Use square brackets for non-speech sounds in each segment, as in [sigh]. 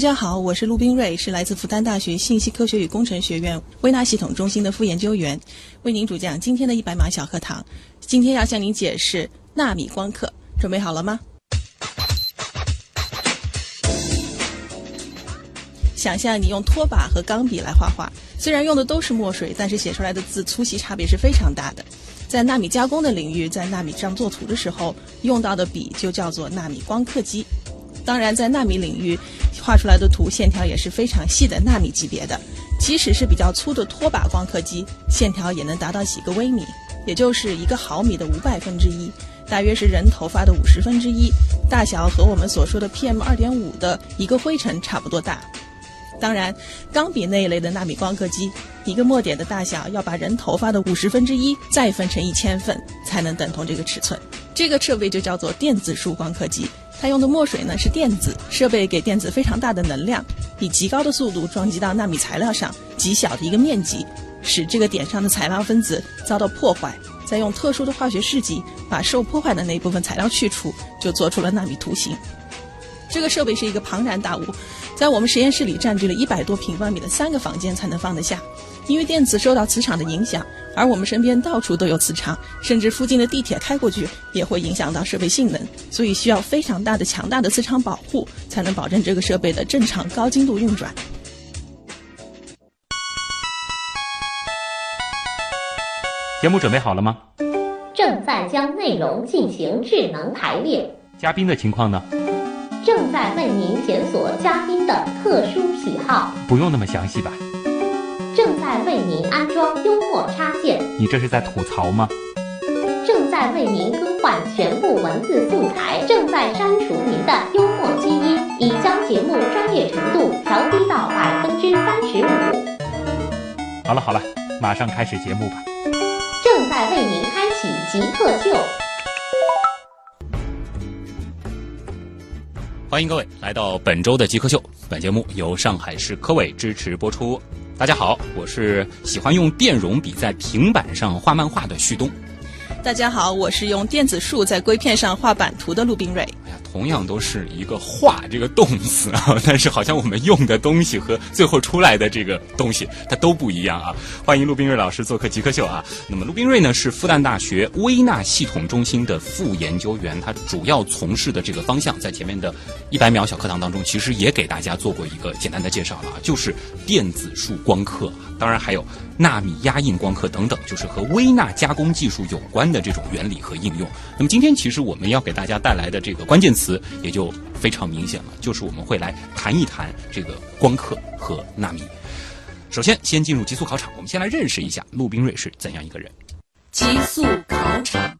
大家好，我是陆冰瑞，是来自复旦大学信息科学与工程学院微纳系统中心的副研究员，为您主讲今天的一百码小课堂。今天要向您解释纳米光刻，准备好了吗？想象你用拖把和钢笔来画画，虽然用的都是墨水，但是写出来的字粗细差别是非常大的。在纳米加工的领域，在纳米上做图的时候，用到的笔就叫做纳米光刻机。当然，在纳米领域画出来的图线条也是非常细的纳米级别的，即使是比较粗的拖把光刻机，线条也能达到几个微米，也就是一个毫米的五百分之一，大约是人头发的五十分之一，大小和我们所说的 PM 二点五的一个灰尘差不多大。当然，钢笔那一类的纳米光刻机，一个墨点的大小要把人头发的五十分之一再分成一千份，才能等同这个尺寸。这个设备就叫做电子束光刻机。它用的墨水呢是电子设备，给电子非常大的能量，以极高的速度撞击到纳米材料上，极小的一个面积，使这个点上的材料分子遭到破坏，再用特殊的化学试剂把受破坏的那一部分材料去除，就做出了纳米图形。这个设备是一个庞然大物，在我们实验室里占据了一百多平方米的三个房间才能放得下。因为电子受到磁场的影响，而我们身边到处都有磁场，甚至附近的地铁开过去也会影响到设备性能，所以需要非常大的、强大的磁场保护，才能保证这个设备的正常高精度运转。节目准备好了吗？正在将内容进行智能排列。嘉宾的情况呢？正在为您检索嘉宾的特殊喜好。不用那么详细吧？正在为您安装幽默插件。你这是在吐槽吗？正在为您更换全部文字素材。正在删除您的幽默基因，已将节目专业程度调低到百分之三十五。好了好了，马上开始节目吧。正在为您开启极客秀。欢迎各位来到本周的极客秀。本节目由上海市科委支持播出。大家好，我是喜欢用电容笔在平板上画漫画的旭东。大家好，我是用电子束在硅片上画版图的陆冰蕊。哎呀，同样都是一个“画”这个动词啊，但是好像我们用的东西和最后出来的这个东西它都不一样啊。欢迎陆冰瑞老师做客极客秀啊。那么陆冰瑞呢是复旦大学微纳系统中心的副研究员，他主要从事的这个方向，在前面的一百秒小课堂当中，其实也给大家做过一个简单的介绍了啊，就是电子束光刻，当然还有。纳米压印光刻等等，就是和微纳加工技术有关的这种原理和应用。那么今天其实我们要给大家带来的这个关键词也就非常明显了，就是我们会来谈一谈这个光刻和纳米。首先，先进入极速考场，我们先来认识一下陆冰瑞是怎样一个人。极速考场，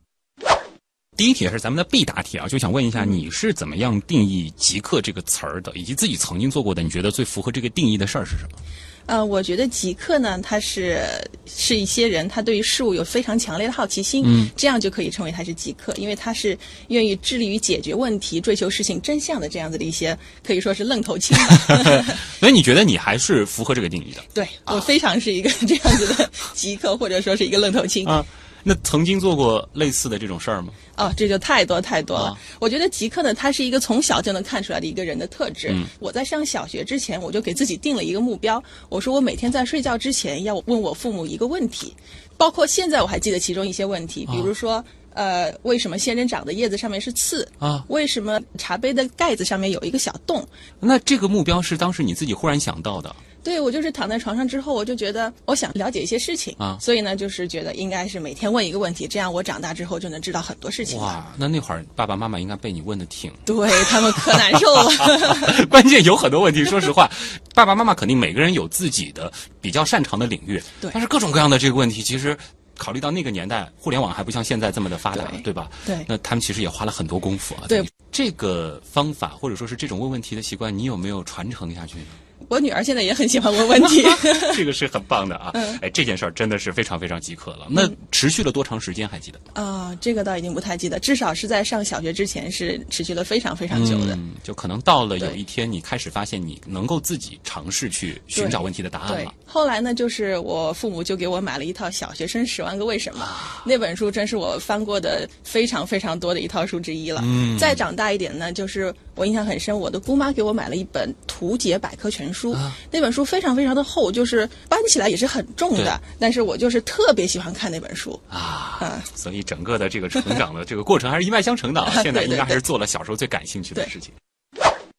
第一题是咱们的必答题啊，就想问一下你是怎么样定义“极客”这个词儿的，以及自己曾经做过的，你觉得最符合这个定义的事儿是什么？呃，我觉得极客呢，他是是一些人，他对于事物有非常强烈的好奇心，嗯，这样就可以称为他是极客，因为他是愿意致力于解决问题、追求事情真相的这样子的一些，可以说是愣头青。[laughs] [laughs] 所以你觉得你还是符合这个定义的？对我非常是一个 [laughs] 这样子的极客，或者说是一个愣头青啊。那曾经做过类似的这种事儿吗？哦，这就太多太多了。我觉得极客呢，他是一个从小就能看出来的一个人的特质。我在上小学之前，我就给自己定了一个目标，我说我每天在睡觉之前要问我父母一个问题，包括现在我还记得其中一些问题，比如说，呃，为什么仙人掌的叶子上面是刺？啊，为什么茶杯的盖子上面有一个小洞？那这个目标是当时你自己忽然想到的？对，我就是躺在床上之后，我就觉得我想了解一些事情啊，所以呢，就是觉得应该是每天问一个问题，这样我长大之后就能知道很多事情。哇，那那会儿爸爸妈妈应该被你问的挺，对他们可难受了。[laughs] 关键有很多问题，说实话，[laughs] 爸爸妈妈肯定每个人有自己的比较擅长的领域，对，但是各种各样的这个问题，其实考虑到那个年代，互联网还不像现在这么的发达，对吧？对，那他们其实也花了很多功夫啊。对，这个方法或者说是这种问问题的习惯，你有没有传承下去呢？我女儿现在也很喜欢问问题，[laughs] 这个是很棒的啊！哎，这件事儿真的是非常非常饥渴了。那持续了多长时间？还记得？啊，这个倒已经不太记得，至少是在上小学之前是持续了非常非常久的。就可能到了有一天，你开始发现你能够自己尝试去寻找问题的答案了。后来呢，就是我父母就给我买了一套《小学生十万个为什么》，那本书真是我翻过的非常非常多的一套书之一了。嗯。再长大一点呢，就是。我印象很深，我的姑妈给我买了一本图解百科全书，啊那本书非常非常的厚，就是搬起来也是很重的，但是我就是特别喜欢看那本书。啊嗯，所以整个的这个成长的这个过程还是一脉相承的啊。[laughs] 现在应该还是做了小时候最感兴趣的对事情。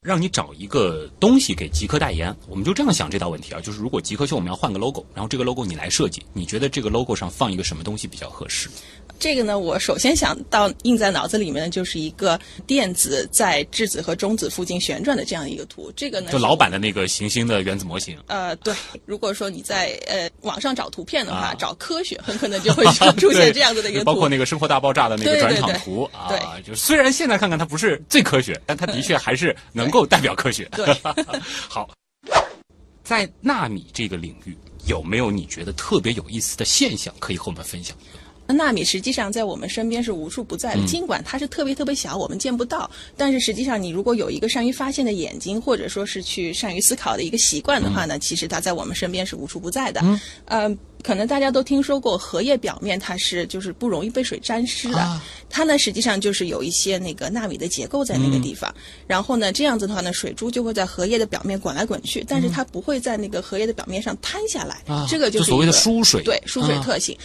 让你找一个东西给极客代言，我们就这样想这道问题啊，就是如果极客秀我们要换个 logo，然后这个 logo 你来设计，你觉得这个 logo 上放一个什么东西比较合适？这个呢，我首先想到印在脑子里面的就是一个电子在质子和中子附近旋转的这样一个图。这个呢，就老版的那个行星的原子模型。呃，对，如果说你在呃网上找图片的话，啊找科学，很可能就会出现这样子的一个 [laughs] 图。包括那个《生活大爆炸》的那个转对对对场图对啊，就虽然现在看看它不是最科学，但它的确还是能够代表科学。对，[laughs] 好，在纳米这个领域，有没有你觉得特别有意思的现象可以和我们分享？纳米实际上在我们身边是无处不在的，尽管它是特别特别小，我们见不到，但是实际上你如果有一个善于发现的眼睛，或者说是去善于思考的一个习惯的话呢，其实它在我们身边是无处不在的。嗯，呃，可能大家都听说过荷叶表面它是就是不容易被水沾湿的，啊。它呢实际上就是有一些那个纳米的结构在那个地方，然后呢这样子的话呢，水珠就会在荷叶的表面滚来滚去，但是它不会在那个荷叶的表面上摊下来，啊这个就是所谓的疏水对疏水啊特性。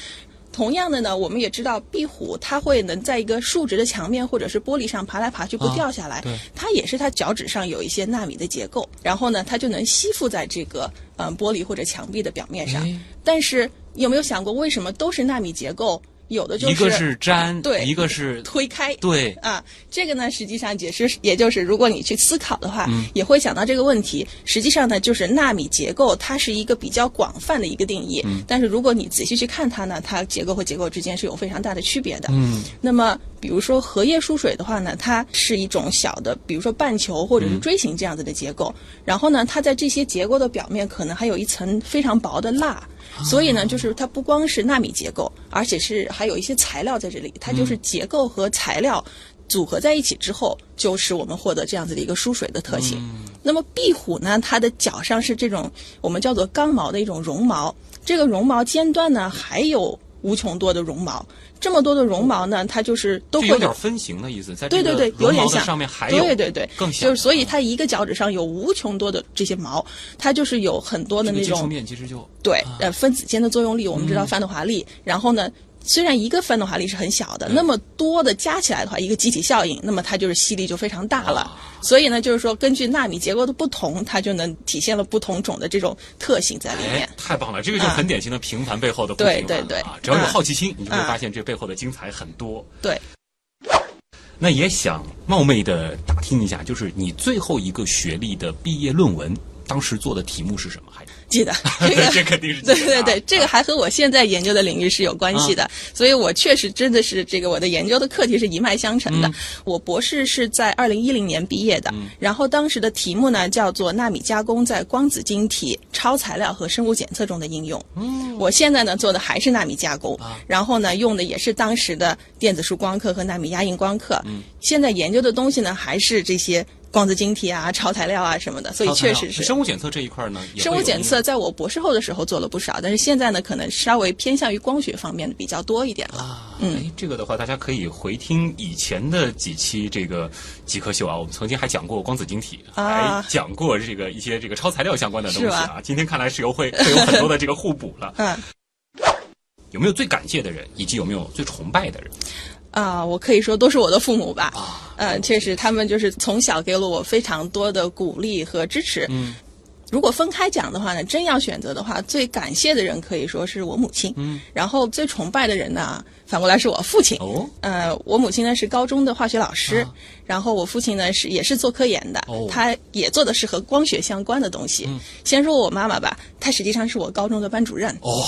同样的呢，我们也知道壁虎它会能在一个竖直的墙面或者是玻璃上爬来爬去不啊掉下来，对它也是它脚趾上有一些纳米的结构，然后呢，它就能吸附在这个嗯、呃玻璃或者墙壁的表面上。哎但是有没有想过，为什么都是纳米结构？有的就是一个是粘，对一个是推开，对啊，这个呢，实际上解释，也就是如果你去思考的话，嗯也会想到这个问题。实际上呢，就是纳米结构，它是一个比较广泛的一个定义。嗯但是如果你仔细去看它呢，它结构和结构之间是有非常大的区别的。嗯，那么比如说荷叶疏水的话呢，它是一种小的，比如说半球或者是锥形这样子的结构。然后呢，它在这些结构的表面可能还有一层非常薄的蜡。所以呢，就是它不光是纳米结构，而且是还有一些材料在这里，它就是结构和材料组合在一起之后，就是我们获得这样子的一个疏水的特性。那么壁虎呢，它的脚上是这种我们叫做刚毛的一种绒毛，这个绒毛尖端呢还有无穷多的绒毛，这么多的绒毛呢，它就是都会有点分形的意思，在对对对，有点像上面还有对对对，更小，就是所以它一个脚趾上有无穷多的这些毛，它就是有很多的那种面其实就对啊，呃，分子间的作用力，我们知道嗯范德华力，然后呢。虽然一个范德华力是很小的，那么多的加起来的话，一个集体效应，那么它就是吸力就非常大了。啊所以呢，就是说根据纳米结构的不同，它就能体现了不同种的这种特性在里面哎。，太棒了！这个就很典型的平凡背后的不对平凡对对啊！只要有嗯好奇心，你就会嗯发现这背后的精彩很多。对，那也想冒昧的打听一下，就是你最后一个学历的毕业论文，当时做的题目是什么？还记得 [laughs] 这个这肯定是对对对啊，这个还和我现在研究的领域是有关系的，所以我确实真的是这个我的研究的课题是一脉相承的。我博士是在二零一零年毕业的，然后当时的题目呢叫做纳米加工在光子晶体、超材料和生物检测中的应用。嗯，我现在呢做的还是纳米加工，然后呢用的也是当时的电子束光刻和纳米压印光刻。嗯，现在研究的东西呢还是这些光子晶体啊、超材料啊什么的，所以确实是生物检测这一块呢，也生物检测在我博士后的时候做了不少，但是现在呢，可能稍微偏向于光学方面的比较多一点了。啊，嗯，这个的话，大家可以回听以前的几期这个极客秀啊，我们曾经还讲过光子晶体，啊还讲过这个一些这个超材料相关的东西啊。今天看来是有会会有很多的这个互补了。[laughs] 嗯有没有最感谢的人，以及有没有最崇拜的人？啊，我可以说都是我的父母吧。嗯，呃，确实，他们就是从小给了我非常多的鼓励和支持。嗯，如果分开讲的话呢，真要选择的话，最感谢的人可以说是我母亲。嗯，然后最崇拜的人呢，反过来是我父亲。哦，呃，我母亲呢是高中的化学老师，啊然后我父亲呢是也是做科研的，哦他也做的是和光学相关的东西。先说我妈妈吧，她实际上是我高中的班主任。哦，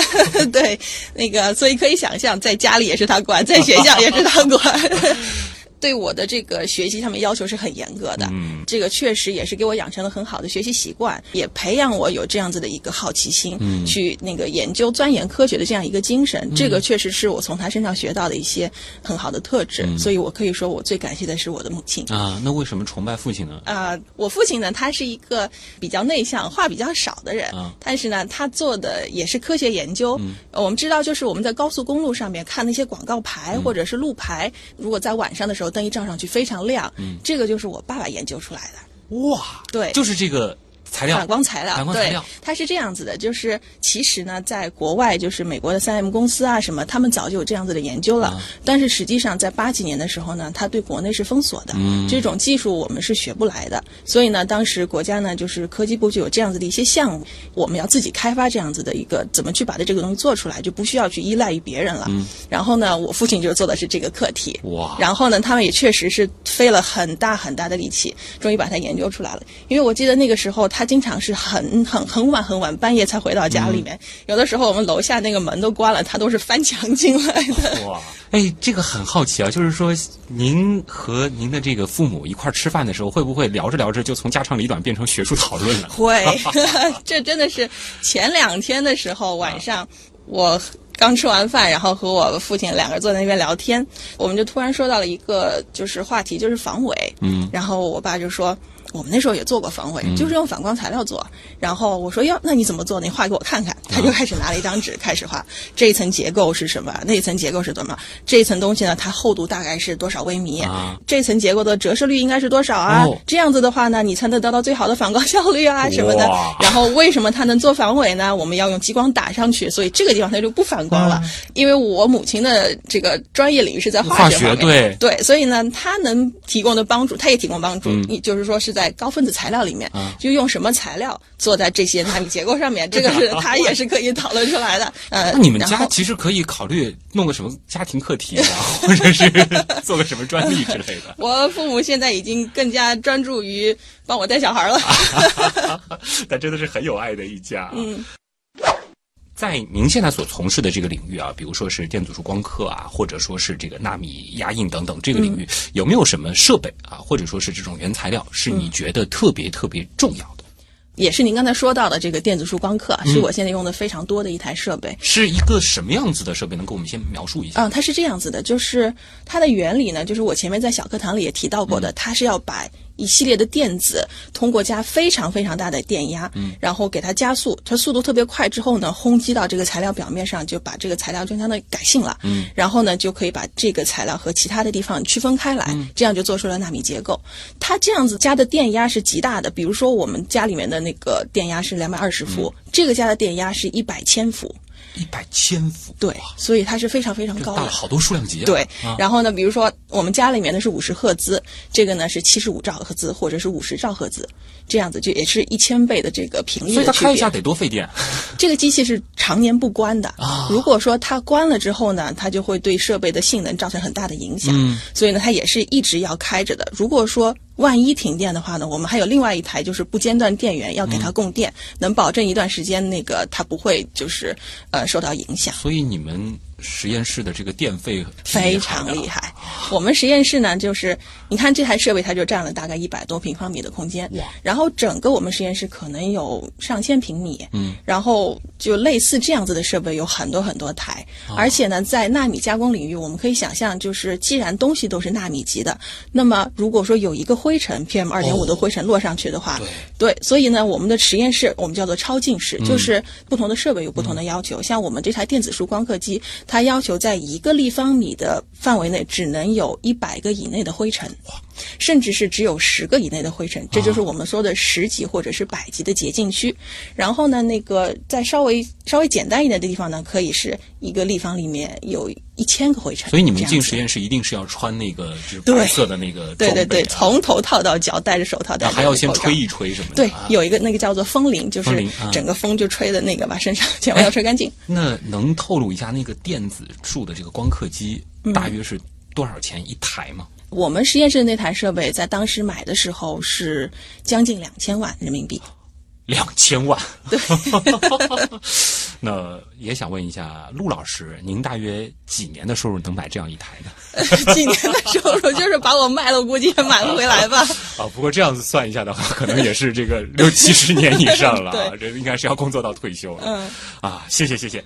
[laughs] 对，那个，所以可以想象，在家里也是她管，在学校也是她管。[laughs] 对我的这个学习上面要求是很严格的，嗯。这个确实也是给我养成了很好的学习习惯，也培养我有这样子的一个好奇心，嗯。去那个研究钻研科学的这样一个精神，这个确实是我从他身上学到的一些很好的特质，嗯。所以我可以说我最感谢的是我的母亲。啊，那为什么崇拜父亲呢？啊、我父亲呢，他是一个比较内向、话比较少的人，啊。但是呢，他做的也是科学研究。嗯。我们知道，就是我们在高速公路上面看那些广告牌、或者是路牌，如果在晚上的时候灯一照上去非常亮。嗯，这个就是我爸爸研究出来的。哇，对就是这个材料反光材料，反光材料对，它是这样子的，就是其实呢，在国外，就是美国的三 M 公司啊什么，他们早就有这样子的研究了。啊但是实际上，在八几年的时候呢，它对国内是封锁的，嗯这种技术我们是学不来的。所以呢，当时国家呢，就是科技部就有这样子的一些项目，我们要自己开发这样子的一个怎么去把它这个东西做出来，就不需要去依赖于别人了。然后呢，我父亲就做的是这个课题。嗯哇然后呢，他们也确实是费了很大很大的力气，终于把它研究出来了。因为我记得那个时候，他经常是很很很晚很晚，半夜才回到家里面。有的时候我们楼下那个门都关了，他都是翻墙进来的。哇，哎，这个很好奇啊，就是说，您和您的这个父母一块儿吃饭的时候，会不会聊着聊着就从家长里短变成学术讨论了？会，[laughs] 这真的是前两天的时候晚上，我刚吃完饭，然后和我父亲两个人坐在那边聊天，我们就突然说到了一个就是话题，就是防伪。嗯，然后我爸就说。我们那时候也做过防伪，就是用反光材料做。然后我说：“哟，那你怎么做？你画给我看看。”他就开始拿了一张纸开始画，这一层结构是什么？那一层结构是怎么？这一层东西呢？它厚度大概是多少微米？啊这层结构的折射率应该是多少啊？哦这样子的话呢，你才能得到最好的反光效率啊什么的。然后为什么它能做防伪呢？我们要用激光打上去，所以这个地方它就不反光了。因为我母亲的这个专业领域是在化化学学方面，对对，所以呢，它能提供的帮助，它也提供帮助，嗯也就是说是在高分子材料里面，啊就用什么材料做在这些纳米结构上面，这个是 [laughs] 它也是可以讨论出来的。呃，那你们家其实可以考虑弄个什么家庭课题啊，或者是 [laughs] 做个什么专利之类的。我父母现在已经更加专注于帮我带小孩了。[laughs] 但真的是很有爱的一家、嗯。在您现在所从事的这个领域啊，比如说是电子束光刻啊，或者说是这个纳米压印等等这个领域，有没有什么设备啊，或者说是这种原材料，是你觉得特别特别重要的？也是您刚才说到的这个电子束光刻，是我现在用的非常多的一台设备。是一个什么样子的设备？能给我们先描述一下？嗯，它是这样子的，就是它的原理呢，就是我前面在小课堂里也提到过的，它是要把一系列的电子通过加非常非常大的电压，嗯，然后给它加速，它速度特别快之后呢，轰击到这个材料表面上，就把这个材料就相当于改性了，嗯，然后呢就可以把这个材料和其他的地方区分开来，这样就做出了纳米结构。它这样子加的电压是极大的，比如说我们家里面的那个电压是两百二十伏，这个加的电压是一百千伏，一百千伏，对，所以它是非常非常高的大了。好多数量级啊！对啊，然后呢，比如说我们家里面的是五十赫兹，这个呢是七十五兆赫兹或者是五十兆赫兹，这样子就也是一千倍的这个频率所以。它开一下得多费电。[laughs] [laughs] 这个机器是常年不关的啊如果说它关了之后呢，它就会对设备的性能造成很大的影响。嗯所以呢，它也是一直要开着的。如果说万一停电的话呢，我们还有另外一台就是不间断电源要给它嗯供电，能保证一段时间那个它不会就是呃受到影响。所以你们实验室的这个电费非常厉害。我们实验室呢，就是你看这台设备，它就占了大概一百多平方米的空间哇，然后整个我们实验室可能有上千平米，嗯，然后就类似这样子的设备有很多很多台，哦。而且呢，在纳米加工领域，我们可以想象，就是既然东西都是纳米级的，那么如果说有一个灰尘 PM 二点五的灰尘落上去的话，哦对。对，所以呢，我们的实验室我们叫做超净室，嗯。就是不同的设备有不同的要求。像我们这台电子束光刻机，它要求在一个立方米的范围内只能有一百个以内的灰尘，甚至是只有十个以内的灰尘，这就是我们说的十级或者是百级的洁净区。然后呢，那个再稍微稍微简单一点的地方呢，可以是一个立方里面有一千个灰尘。所以你们进实验室一定是要穿那个就是对白色的那个对对对，从头套到脚，戴着手套，戴着还要先吹一吹什么的。对啊，有一个那个叫做风铃，就是整个风就吹的那个，把身上全部要吹干净。那能透露一下那个电子束的这个光刻机嗯大约是多少钱一台吗？我们实验室的那台设备在当时买的时候是将近两千万人民币。两千万。[laughs] 那也想问一下陆老师，您大约几年的收入能买这样一台呢？[laughs] 几年的收入就是把我卖了，我估计也买不回来吧。[laughs] 啊，不过这样子算一下的话，可能也是这个六七十年以上了啊，对这应该是要工作到退休了。嗯，啊，谢谢谢谢。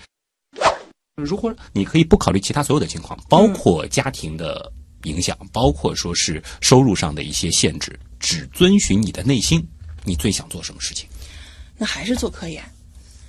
如果你可以不考虑其他所有的情况，包括家庭的影响，包括说是收入上的一些限制，只遵循你的内心，你最想做什么事情？那还是做科研。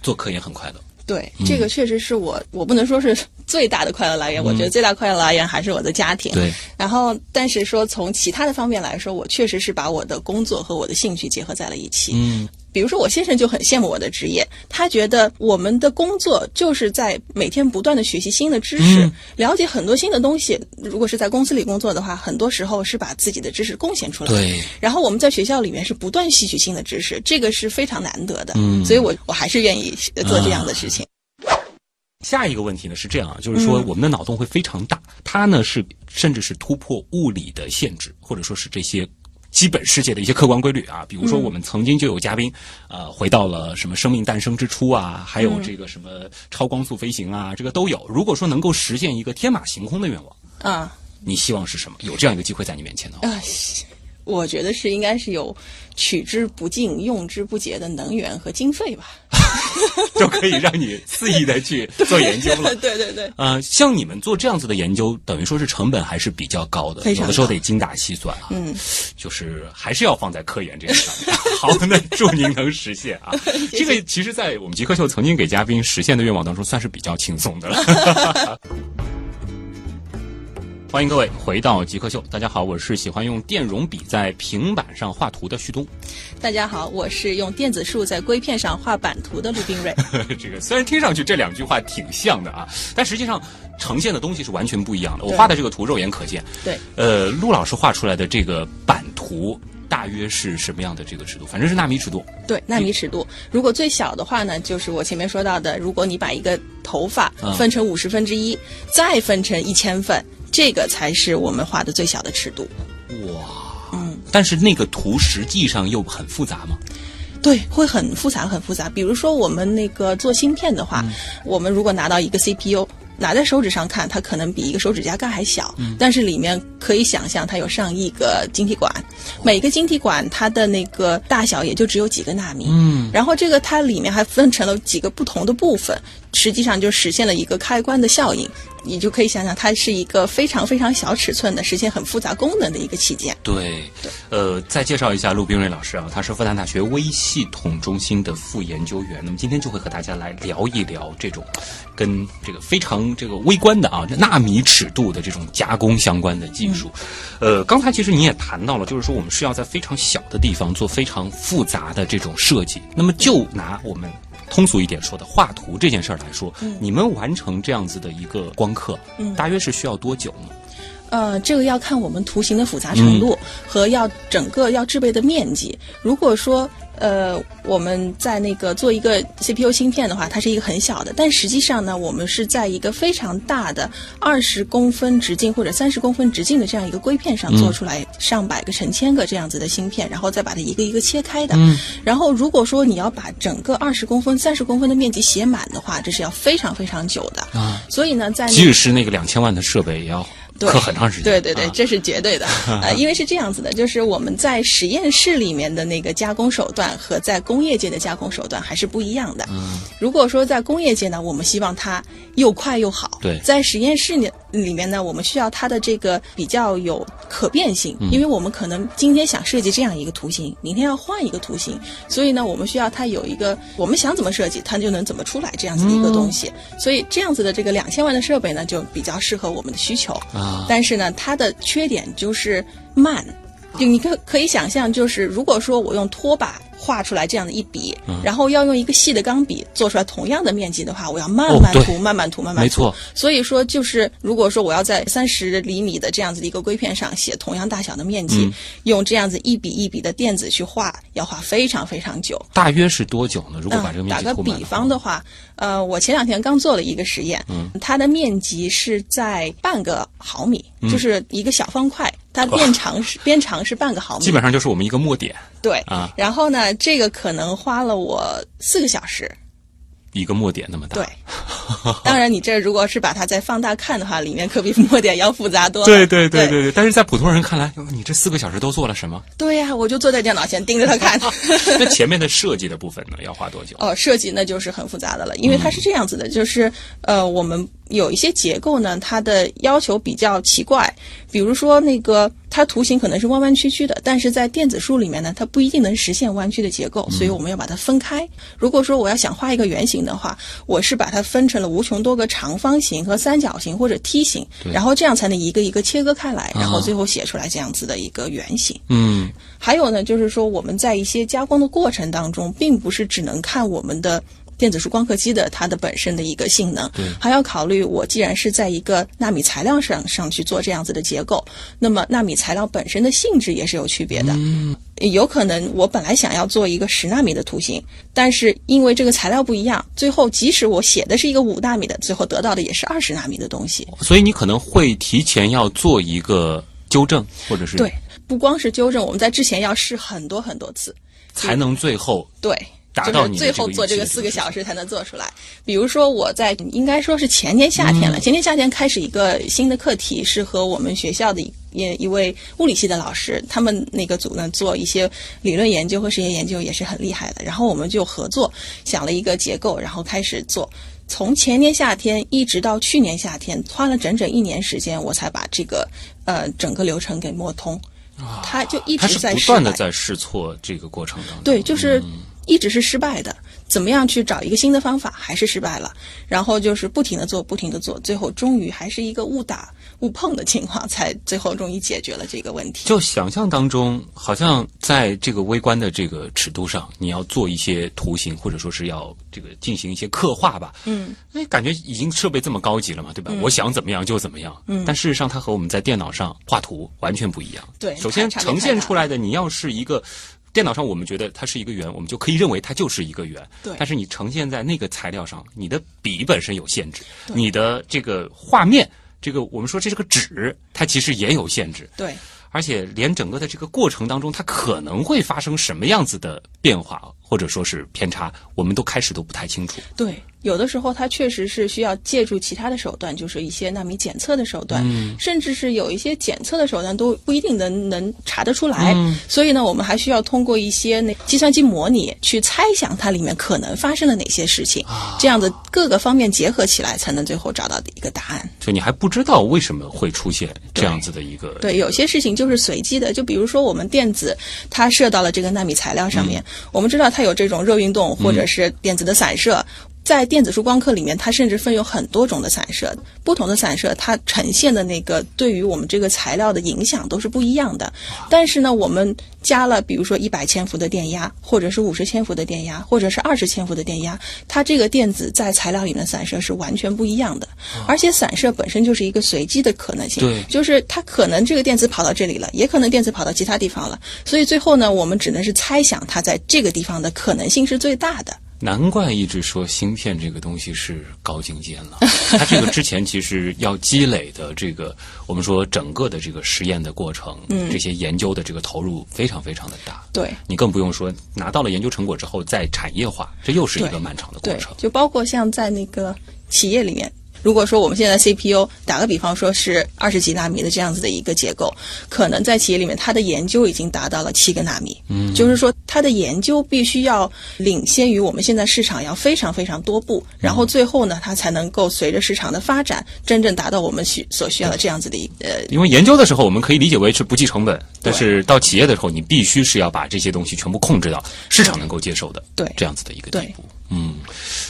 做科研很快乐。对，这个确实是我，我不能说是最大的快乐来源。我觉得最大快乐来源还是我的家庭。对。然后，但是说从其他的方面来说，我确实是把我的工作和我的兴趣结合在了一起。嗯。比如说，我先生就很羡慕我的职业，他觉得我们的工作就是在每天不断的学习新的知识，了解很多新的东西。如果是在公司里工作的话，很多时候是把自己的知识贡献出来。对。然后我们在学校里面是不断吸取新的知识，这个是非常难得的。嗯。所以我我还是愿意做这样的事情。下一个问题呢是这样啊，就是说我们的脑洞会非常大，它呢是甚至是突破物理的限制，或者说是这些。基本世界的一些客观规律啊，比如说我们曾经就有嘉宾，呃，回到了什么生命诞生之初啊，还有这个什么超光速飞行啊，这个都有。如果说能够实现一个天马行空的愿望啊，你希望是什么？有这样一个机会在你面前的话，我觉得是应该是有取之不尽、用之不竭的能源和经费吧。[laughs] 就可以让你肆意的去做研究了。[laughs] 对对对。呃，像你们做这样子的研究，等于说是成本还是比较高的，有的时候得精打细算啊。嗯，就是还是要放在科研这个上面。[laughs] 好，那祝您能实现啊。这个其实，在我们极客秀曾经给嘉宾实现的愿望当中，算是比较轻松的了。欢迎各位回到极客秀。大家好，我是喜欢用电容笔在平板上画图的旭东。大家好，我是用电子树在硅片上画版图的陆冰瑞。[laughs] 这个虽然听上去这两句话挺像的啊，但实际上呈现的东西是完全不一样的。我画的这个图肉眼可见。对。呃，陆老师画出来的这个版图大约是什么样的这个尺度？反正是纳米尺度。对，纳米尺度。如果最小的话呢，就是我前面说到的，如果你把一个头发分成五十分之一，再分成一千份。这个才是我们画的最小的尺度。哇，嗯，但是那个图实际上又很复杂吗？对，会很复杂，很复杂。比如说我们那个做芯片的话，我们如果拿到一个 CPU。拿在手指上看，它可能比一个手指甲盖还小，但是里面可以想象它有上亿个晶体管，每个晶体管它的那个大小也就只有几个纳米。嗯，然后这个它里面还分成了几个不同的部分，实际上就实现了一个开关的效应，你就可以想想它是一个非常非常小尺寸的实现很复杂功能的一个器件。对，呃，再介绍一下陆冰瑞老师啊，他是复旦大学微系统中心的副研究员，那么今天就会和大家来聊一聊这种跟这个非常。这个微观的啊，纳米尺度的这种加工相关的技术，呃，刚才其实你也谈到了，就是说我们是要在非常小的地方做非常复杂的这种设计。那么就拿我们通俗一点说的画图这件事儿来说，你们完成这样子的一个光刻，大约是需要多久呢？呃，这个要看我们图形的复杂程度和要整个要制备的面积。如果说呃，我们在那个做一个 CPU 芯片的话，它是一个很小的，但实际上呢，我们是在一个非常大的二十公分直径或者三十公分直径的这样一个硅片上做出来上百个、成千个这样子的芯片，然后再把它一个一个切开的。然后，如果说你要把整个二十公分、三十公分的面积写满的话，这是要非常非常久的。啊，所以呢，在即使是那个两千万的设备，也要。刻很长时间，对对对，这是绝对的。[laughs] 呃，因为是这样子的，就是我们在实验室里面的那个加工手段和在工业界的加工手段还是不一样的。嗯，如果说在工业界呢，我们希望它又快又好；对，在实验室里里面呢，我们需要它的这个比较有可变性，因为我们可能今天想设计这样一个图形，明天要换一个图形，所以呢，我们需要它有一个我们想怎么设计，它就能怎么出来这样子的一个东西。所以这样子的这个两千万的设备呢，就比较适合我们的需求。但是呢，它的缺点就是慢，就你可可以想象，就是如果说我用拖把。画出来这样的一笔，然后要用一个细的钢笔做出来同样的面积的话，我要慢慢涂，慢慢涂，慢慢涂。没错。所以说，就是如果说我要在三十厘米的这样子的一个硅片上写同样大小的面积，用这样子一笔一笔的电子去画，要画非常非常久。大约是多久呢？如果把这个面积打个比方的话，呃，我前两天刚做了一个实验，它的面积是在半个毫米，就是一个小方块。它变长是边长是半个毫米，基本上就是我们一个墨点。对啊，然后呢，这个可能花了我四个小时。一个墨点那么大，对。[laughs] 当然，你这如果是把它再放大看的话，里面可比墨点要复杂多了。对对对对对。但是在普通人看来，你这四个小时都做了什么？对呀，我就坐在电脑前盯着它看。[laughs] 那前面的设计的部分呢，要花多久？[laughs] 哦，设计那就是很复杂的了，因为它是这样子的，就是呃，我们有一些结构呢，它的要求比较奇怪，比如说那个。它图形可能是弯弯曲曲的，但是在电子书里面呢，它不一定能实现弯曲的结构，所以我们要把它分开。如果说我要想画一个圆形的话，我是把它分成了无穷多个长方形和三角形或者梯形，然后这样才能一个一个切割开来，然后最后写出来这样子的一个圆形。嗯还有呢，就是说我们在一些加工的过程当中，并不是只能看我们的电子书光刻机的它的本身的一个性能，还要考虑我既然是在一个纳米材料上上去做这样子的结构，那么纳米材料本身的性质也是有区别的。有可能我本来想要做一个十纳米的图形，但是因为这个材料不一样，最后即使我写的是一个五纳米的，最后得到的也是二十纳米的东西。所以你可能会提前要做一个纠正，或者是对，不光是纠正，我们在之前要试很多很多次，才能最后对，达到就是最后做这个四个小时才能做出来。比如说我在应该说是前年夏天了，前年夏天开始一个新的课题，是和我们学校的一一一位物理系的老师，他们那个组呢做一些理论研究和实验研究也是很厉害的。然后我们就合作想了一个结构，然后开始做。从前年夏天一直到去年夏天，花了整整一年时间，我才把这个呃整个流程给摸通。他就一直在不断的在试错这个过程当中。对，就是一直是失败的。怎么样去找一个新的方法，还是失败了。然后就是不停的做，不停的做，最后终于还是一个误打误碰的情况，才最后终于解决了这个问题。就想象当中，好像在这个微观的这个尺度上，你要做一些图形，或者说是要这个进行一些刻画吧。嗯，哎，感觉已经设备这么高级了嘛，对吧？我想怎么样就怎么样。嗯，但事实上，它和我们在电脑上画图完全不一样。对首先呈现出来的，你要是一个。电脑上我们觉得它是一个圆，我们就可以认为它就是一个圆。对但是你呈现在那个材料上，你的笔本身有限制，你的这个画面，这个我们说这是个纸，它其实也有限制。对，而且连整个的这个过程当中，它可能会发生什么样子的变化，或者说是偏差，我们都开始都不太清楚。对，有的时候它确实是需要借助其他的手段，就是一些纳米检测的手段，甚至是有一些检测的手段都不一定能能查得出来。所以呢，我们还需要通过一些那计算机模拟去猜想它里面可能发生了哪些事情，这样子各个方面结合起来，才能最后找到的一个答案。就你还不知道为什么会出现这样子的一个对，有些事情就是随机的，就比如说我们电子它射到了这个纳米材料上面，我们知道它有这种热运动或者是电子的散射。在电子束光刻里面，它甚至分有很多种的散射，不同的散射它呈现的那个对于我们这个材料的影响都是不一样的。但是呢，我们加了比如说一百千伏的电压，或者是五十千伏的电压，或者是二十千伏的电压，它这个电子在材料里面的散射是完全不一样的。而且散射本身就是一个随机的可能性，就是它可能这个电子跑到这里了，也可能电子跑到其他地方了，所以最后呢，我们只能是猜想它在这个地方的可能性是最大的。难怪一直说芯片这个东西是高精尖了。[laughs] 它这个之前其实要积累的这个，我们说整个的这个实验的过程，嗯这些研究的这个投入非常非常的大。对，你更不用说拿到了研究成果之后再产业化，这又是一个漫长的过程，。就包括像在那个企业里面。如果说我们现在 CPU 打个比方说是二十几纳米的这样子的一个结构，可能在企业里面它的研究已经达到了七个纳米，嗯，就是说它的研究必须要领先于我们现在市场要非常非常多步，然后最后呢，它才能够随着市场的发展，真正达到我们需所需要的这样子的一呃因为研究的时候，我们可以理解为是不计成本，但是到企业的时候，你必须是要把这些东西全部控制到市场能够接受的，对。这样子的一个地步。嗯，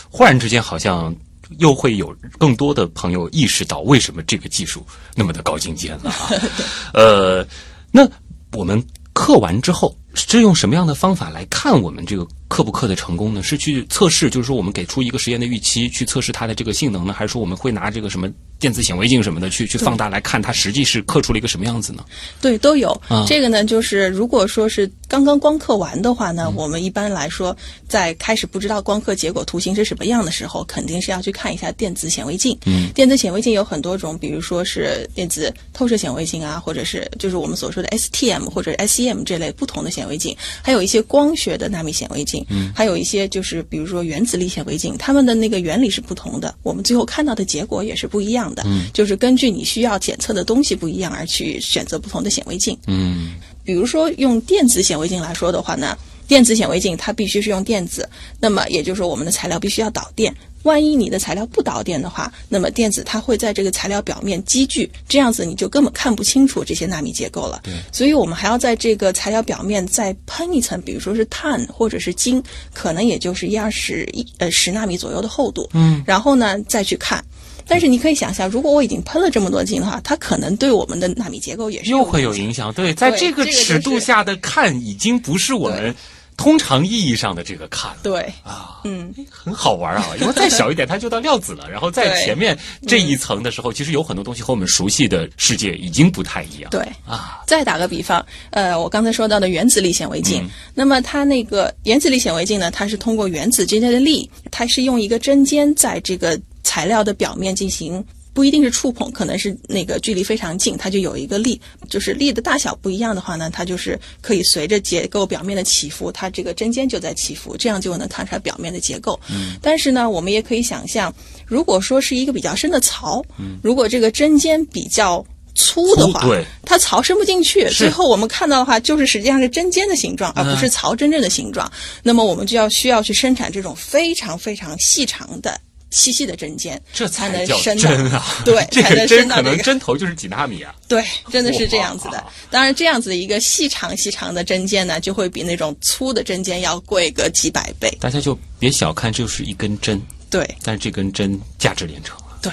忽然之间好像又会有更多的朋友意识到为什么这个技术那么的高精尖了啊。[laughs] 呃，那我们刻完之后是用什么样的方法来看我们这个刻不刻的成功呢？是去测试，就是说我们给出一个实验的预期，去测试它的这个性能呢，还是说我们会拿这个什么电子显微镜什么的去去放大来看它实际是刻出了一个什么样子呢？对，都有。啊这个呢，就是如果说是刚刚光刻完的话呢，我们一般来说，在开始不知道光刻结果图形是什么样的时候，肯定是要去看一下电子显微镜。嗯，电子显微镜有很多种，比如说是电子透射显微镜啊，或者是就是我们所说的 STM 或者 SEM 这类不同的显微镜，还有一些光学的纳米显微镜，嗯，还有一些就是比如说原子力显微镜，它们的那个原理是不同的，我们最后看到的结果也是不一样的。嗯，就是根据你需要检测的东西不一样而去选择不同的显微镜。嗯比如说用电子显微镜来说的话呢，电子显微镜它必须是用电子，那么也就是说我们的材料必须要导电。万一你的材料不导电的话，那么电子它会在这个材料表面积聚，这样子你就根本看不清楚这些纳米结构了。对，所以我们还要在这个材料表面再喷一层，比如说是碳或者是金，可能也就是一二十一呃十纳米左右的厚度。嗯，然后呢再去看。但是你可以想象，如果我已经喷了这么多金的话，它可能对我们的纳米结构也是又会有影影响。对，在这个尺度下的看，已经不是我们通常意义上的这个看。对，啊，嗯，很好玩啊！[laughs] 因为再小一点，它就到料子了。然后在前面这一层的时候，其实有很多东西和我们熟悉的世界已经不太一样。对。啊，再打个比方，呃，我刚才说到的原子力显微镜，嗯那么它那个原子力显微镜呢，它是通过原子之间的力，它是用一个针尖在这个材料的表面进行。不一定是触碰，可能是那个距离非常近，它就有一个力，就是力的大小不一样的话呢，它就是可以随着结构表面的起伏，它这个针尖就在起伏，这样就能看出来表面的结构。嗯，但是呢，我们也可以想象，如果说是一个比较深的槽，嗯，如果这个针尖比较粗的话，对它槽伸不进去，最后我们看到的话，就是实际上是针尖的形状，而不是槽真正的形状。那么我们就要需要去生产这种非常非常细长的。细细的针尖，这才能伸到针啊！对，[laughs] 这个针可能针头就是几纳米啊。[laughs] 对，真的是这样子的。当然，这样子的一个细长细长的针尖呢，就会比那种粗的针尖要贵个几百倍。大家就别小看，就是一根针，对但是这根针价值连城啊！对，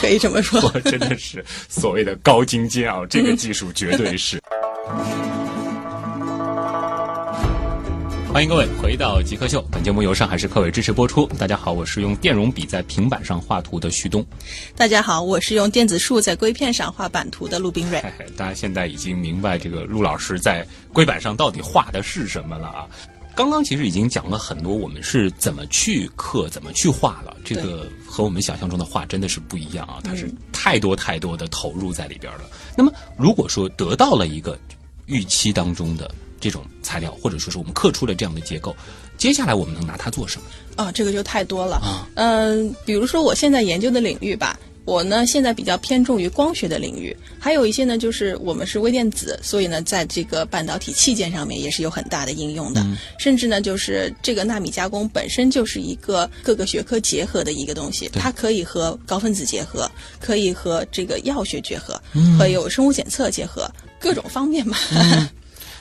可以这么说。[laughs] 我真的是所谓的高精尖啊，这个技术绝对是。欢迎各位回到极客秀，本节目由上海市科委支持播出。大家好，我是用电容笔在平板上画图的旭东。大家好，我是用电子束在硅片上画版图的陆冰蕊。嘿嘿，大家现在已经明白这个陆老师在硅板上到底画的是什么了啊！刚刚其实已经讲了很多，我们是怎么去刻、怎么去画了。这个和我们想象中的画真的是不一样啊，它是太多太多的投入在里边了。那么，如果说得到了一个预期当中的这种材料，或者说是我们刻出了这样的结构，接下来我们能拿它做什么？啊，这个就太多了。啊嗯、比如说我现在研究的领域吧，我呢现在比较偏重于光学的领域，还有一些呢就是我们是微电子，所以呢在这个半导体器件上面也是有很大的应用的。甚至呢就是这个纳米加工本身就是一个各个学科结合的一个东西，它可以和高分子结合，可以和这个药学结合，和有生物检测结合，各种方面嘛。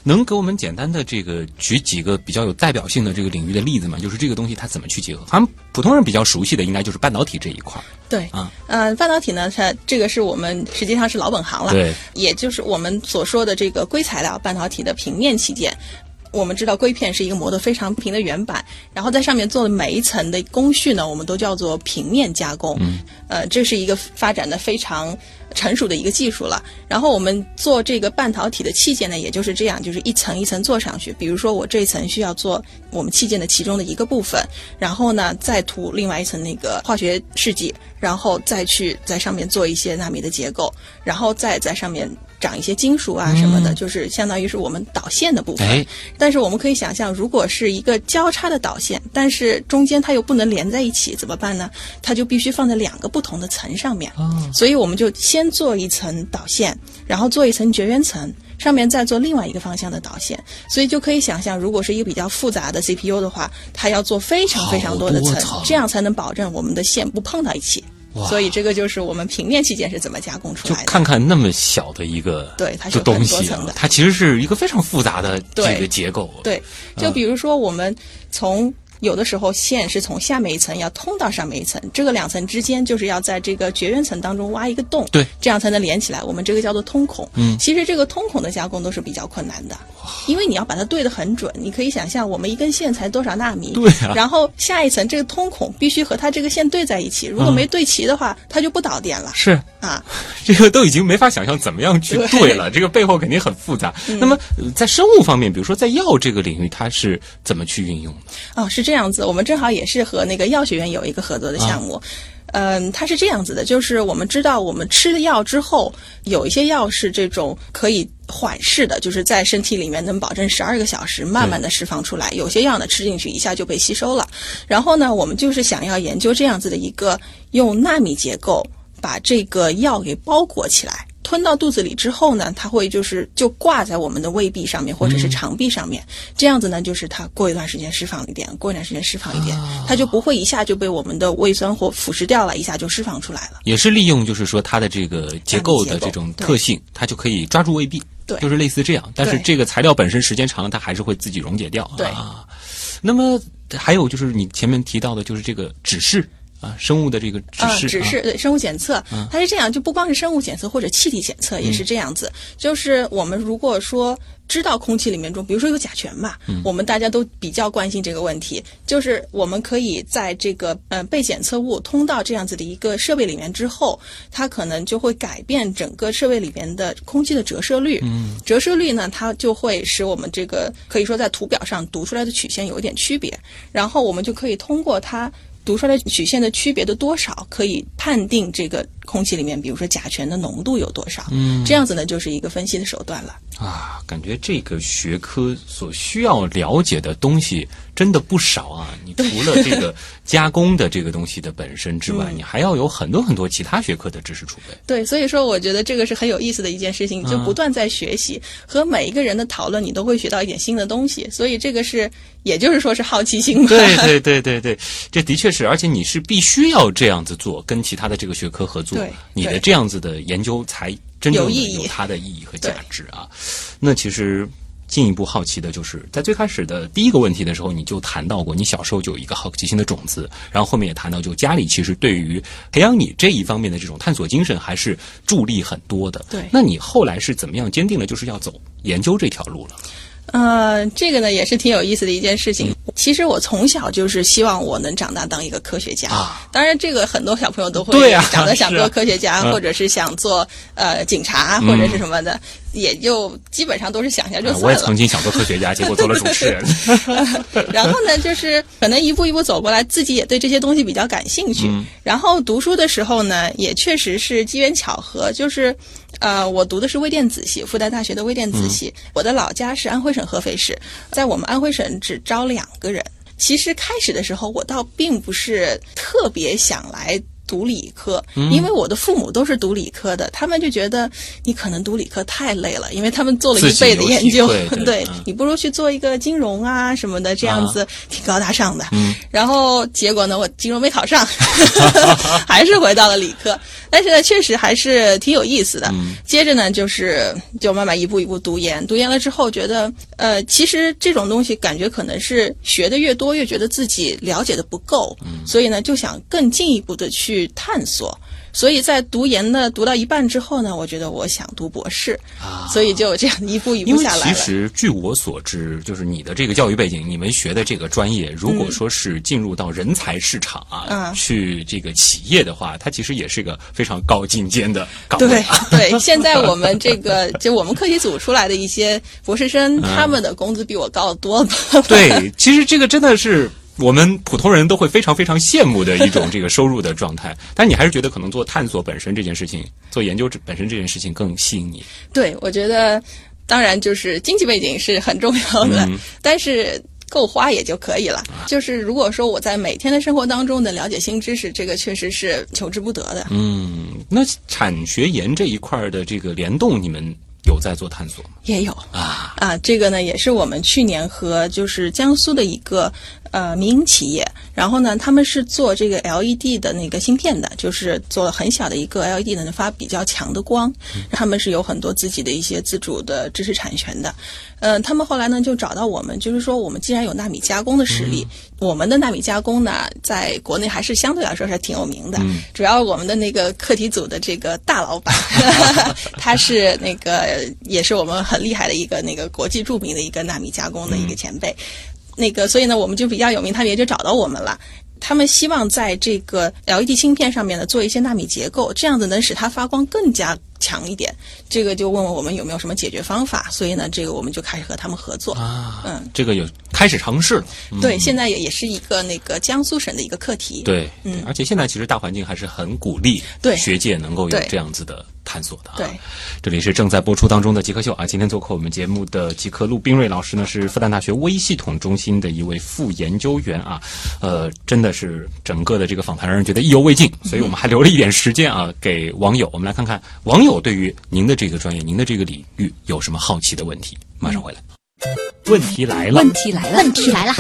能给我们简单的这个举几个比较有代表性的这个领域的例子吗？就是这个东西它怎么去结合？咱们普通人比较熟悉的应该就是半导体这一块儿。对啊，呃，半导体呢，它这个是我们实际上是老本行了，对，也就是我们所说的这个硅材料半导体的平面器件。我们知道硅片是一个磨得非常平的圆板，然后在上面做的每一层的工序呢，我们都叫做平面加工。嗯，呃，这是一个发展的非常成熟的一个技术了。然后我们做这个半导体的器件呢，也就是这样，就是一层一层做上去。比如说我这一层需要做我们器件的其中的一个部分，然后呢再涂另外一层那个化学试剂，然后再去在上面做一些纳米的结构，然后再在上面长一些金属啊什么的，就是相当于是我们导线的部分。哎但是我们可以想象，如果是一个交叉的导线，但是中间它又不能连在一起，怎么办呢？它就必须放在两个不同的层上面。哦所以我们就先做一层导线，然后做一层绝缘层。上面再做另外一个方向的导线，所以就可以想象，如果是一个比较复杂的 CPU 的话，它要做非常非常多的层这样才能保证我们的线不碰到一起。所以这个就是我们平面器件是怎么加工出来的。看看那么小的一个对它是东西它其实是一个非常复杂的这个结构。对，就比如说我们从有的时候线是从下面一层要通到上面一层，这个两层之间就是要在这个绝缘层当中挖一个洞，对，这样才能连起来。我们这个叫做通孔。嗯其实这个通孔的加工都是比较困难的，因为你要把它对得很准。你可以想象，我们一根线才多少纳米，对啊然后下一层这个通孔必须和它这个线对在一起，如果嗯没对齐的话，它就不导电了是啊。[laughs] 这个都已经没法想象怎么样去对对了，这个背后肯定很复杂。那么呃在生物方面，比如说在药这个领域，它是怎么去运用的？哦，是这样子，我们正好也是和那个药学院有一个合作的项目。嗯，它是这样子的，就是我们知道，我们吃了药之后，有一些药是这种可以缓释的，就是在身体里面能保证十二个小时慢慢的释放出来。有些药呢吃进去一下就被吸收了。然后呢，我们就是想要研究这样子的一个用纳米结构把这个药给包裹起来。吞到肚子里之后呢，它会就是就挂在我们的胃壁上面或者是肠壁上面，这样子呢，就是它过一段时间释放一点，过一段时间释放一点，它就不会一下就被我们的胃酸或腐蚀掉了，一下就释放出来了。也是利用就是说它的这个结构的这种特性，它就可以抓住胃壁，对就是类似这样。但是这个材料本身时间长了，它还是会自己溶解掉。对啊，那么还有就是你前面提到的，就是这个指示啊，生物的这个指啊，示，只是啊对生物检测，它是这样，就不光是生物检测或者气体检测也是这样子。就是我们如果说知道空气里面中，比如说有甲醛嘛，我们大家都比较关心这个问题。就是我们可以在这个呃被检测物通到这样子的一个设备里面之后，它可能就会改变整个设备里面的空气的折射率。嗯，折射率呢，它就会使我们这个可以说在图表上读出来的曲线有一点区别，然后我们就可以通过它。读出来曲线的区别的多少，可以判定这个空气里面，比如说甲醛的浓度有多少。嗯，这样子呢，就是一个分析的手段了。啊，感觉这个学科所需要了解的东西真的不少啊！[laughs] 你除了这个加工的这个东西的本身之外，嗯你还要有很多很多其他学科的知识储备。对，所以说我觉得这个是很有意思的一件事情，就不断在学习，和每一个人的讨论，你都会学到一点新的东西。所以这个是，也就是说是好奇心吧。对对对对对，这的确是，而且你是必须要这样子做，跟其他的这个学科合作对，你的这样子的研究才真正的有它的意义和价值啊。[laughs] 那其实。进一步好奇的就是，在最开始的第一个问题的时候，你就谈到过，你小时候就有一个好奇心的种子，然后后面也谈到，就家里其实对于培养你这一方面的这种探索精神还是助力很多的。对那你后来是怎么样坚定了就是要走研究这条路了？呃，这个呢也是挺有意思的一件事情。其实我从小就是希望我能长大当一个科学家。啊。当然，这个很多小朋友都会长得想做科学家，嗯。或者是想做呃警察，或者是什么的，也就基本上都是想一下就啊我算了。也曾经想做科学家，[laughs] 结果做了主持人。[laughs] 然后呢，就是可能一步一步走过来，自己也对这些东西比较感兴趣。嗯然后读书的时候呢，也确实是机缘巧合，就是呃，我读的是微电子系，复旦大学的微电子系。我的老家是安徽省合肥市，在我们安徽省只招两个人。其实开始的时候，我倒并不是特别想来。读理科，因为我的父母都是读理科的，他们就觉得你可能读理科太累了，因为他们做了一辈子研究 [laughs] 对你不如去做一个金融啊什么的，这样子挺高大上的。嗯。然后结果呢，我金融没考上，[laughs] [laughs] 还是回到了理科。但是呢，确实还是挺有意思的。嗯。接着呢，就是就慢慢一步一步读研，读研了之后，觉得呃，其实这种东西感觉可能是学的越多，越觉得自己了解的不够，嗯。所以呢，就想更进一步的去探索。所以在读研呢，读到一半之后呢，我觉得我想读博士，啊所以就这样一步一步下来了。实据我所知，就是你的这个教育背景，你们学的这个专业，如果说是进入到人才市场啊，嗯去这个企业的话，它其实也是个非常高精尖的岗位。[laughs] 对，现在我们这个就我们课题组出来的一些博士生，他们的工资比我高多了。对，其实这个真的是。我们普通人都会非常非常羡慕的一种这个收入的状态，[laughs] 但你还是觉得可能做探索本身这件事情，做研究本身这件事情更吸引你。对，我觉得当然就是经济背景是很重要的，嗯但是。够花也就可以了。就是如果说我在每天的生活当中的了解新知识，这个确实是求之不得的。嗯，那产学研这一块儿的这个联动，你们有在做探索吗？也有啊，啊，这个呢也是我们去年和就是江苏的一个呃民营企业，然后呢他们是做这个 LED 的那个芯片的，就是做了很小的一个 LED 能发比较强的光，他们是有很多自己的一些自主的知识产权的。呃，他们后来呢就找到我们，就是说我们既然有纳米加工的实力，我们的纳米加工呢在国内还是相对来说是挺有名的。嗯主要我们的那个课题组的这个大老板，[laughs] 他是那个也是我们很厉害的一个那个国际著名的一个纳米加工的一个前辈。那个，所以呢，我们就比较有名，他们也就找到我们了。他们希望在这个 LED 芯片上面呢做一些纳米结构，这样子能使它发光更加强一点。这个就问问我们有没有什么解决方法，所以呢，这个我们就开始和他们合作。啊，嗯，这个有开始尝试了。嗯对，现在也也是一个那个江苏省的一个课题。对，嗯而且现在其实大环境还是很鼓励对学界能够有这样子的探索的、啊。对，这里是正在播出当中的极客秀啊。今天做客我们节目的极客陆冰瑞老师呢，是复旦大学微系统中心的一位副研究员啊。呃，真的是整个的这个访谈让人觉得意犹未尽，所以我们还留了一点时间啊，给网友。我们来看看网友对于您的这个专业、您的这个领域有什么好奇的问题。马上回来。问题来了，问题来了，问题来了，